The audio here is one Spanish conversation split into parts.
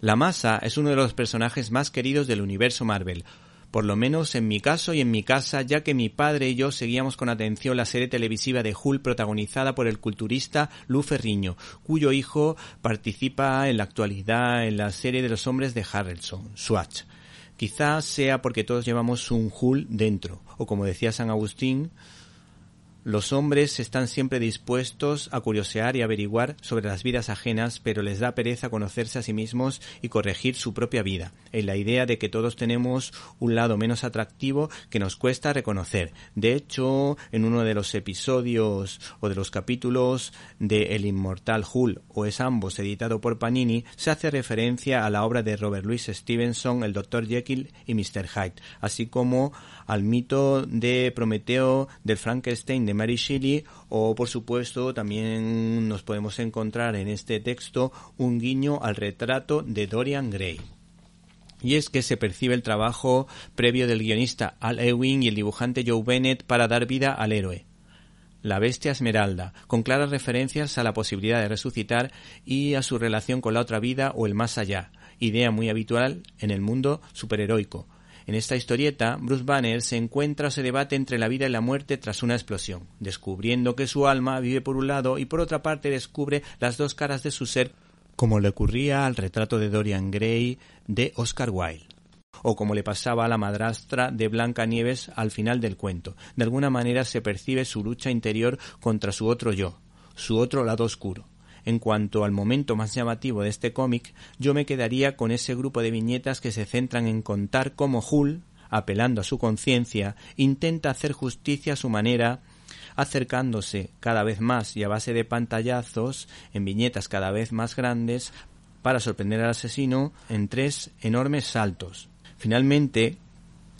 La masa es uno de los personajes más queridos del universo Marvel, por lo menos en mi caso y en mi casa, ya que mi padre y yo seguíamos con atención la serie televisiva de Hulk protagonizada por el culturista Lou Ferriño, cuyo hijo participa en la actualidad en la serie de los hombres de Harrelson, Swatch. Quizás sea porque todos llevamos un Hulk dentro, o como decía San Agustín, los hombres están siempre dispuestos a curiosear y averiguar sobre las vidas ajenas, pero les da pereza conocerse a sí mismos y corregir su propia vida, en la idea de que todos tenemos un lado menos atractivo que nos cuesta reconocer. De hecho, en uno de los episodios o de los capítulos de El Inmortal Hull o es ambos editado por Panini, se hace referencia a la obra de Robert Louis Stevenson, el Dr. Jekyll y Mr. Hyde, así como al mito de Prometeo del Frankenstein de Mary Shelley o por supuesto también nos podemos encontrar en este texto un guiño al retrato de Dorian Gray. Y es que se percibe el trabajo previo del guionista Al Ewing y el dibujante Joe Bennett para dar vida al héroe. La bestia esmeralda, con claras referencias a la posibilidad de resucitar y a su relación con la otra vida o el más allá, idea muy habitual en el mundo superheroico, en esta historieta, Bruce Banner se encuentra o se debate entre la vida y la muerte tras una explosión, descubriendo que su alma vive por un lado y por otra parte descubre las dos caras de su ser, como le ocurría al retrato de Dorian Gray de Oscar Wilde o como le pasaba a la madrastra de Blanca Nieves al final del cuento. De alguna manera se percibe su lucha interior contra su otro yo, su otro lado oscuro. En cuanto al momento más llamativo de este cómic, yo me quedaría con ese grupo de viñetas que se centran en contar cómo Hull, apelando a su conciencia, intenta hacer justicia a su manera, acercándose cada vez más y a base de pantallazos en viñetas cada vez más grandes para sorprender al asesino en tres enormes saltos. Finalmente,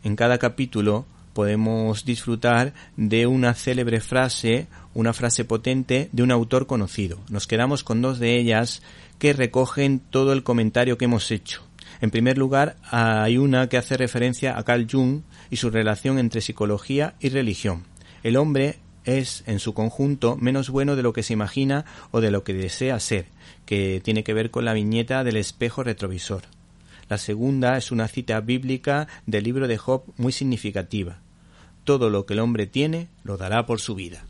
en cada capítulo podemos disfrutar de una célebre frase una frase potente de un autor conocido. Nos quedamos con dos de ellas que recogen todo el comentario que hemos hecho. En primer lugar, hay una que hace referencia a Carl Jung y su relación entre psicología y religión. El hombre es, en su conjunto, menos bueno de lo que se imagina o de lo que desea ser, que tiene que ver con la viñeta del espejo retrovisor. La segunda es una cita bíblica del libro de Job muy significativa. Todo lo que el hombre tiene lo dará por su vida.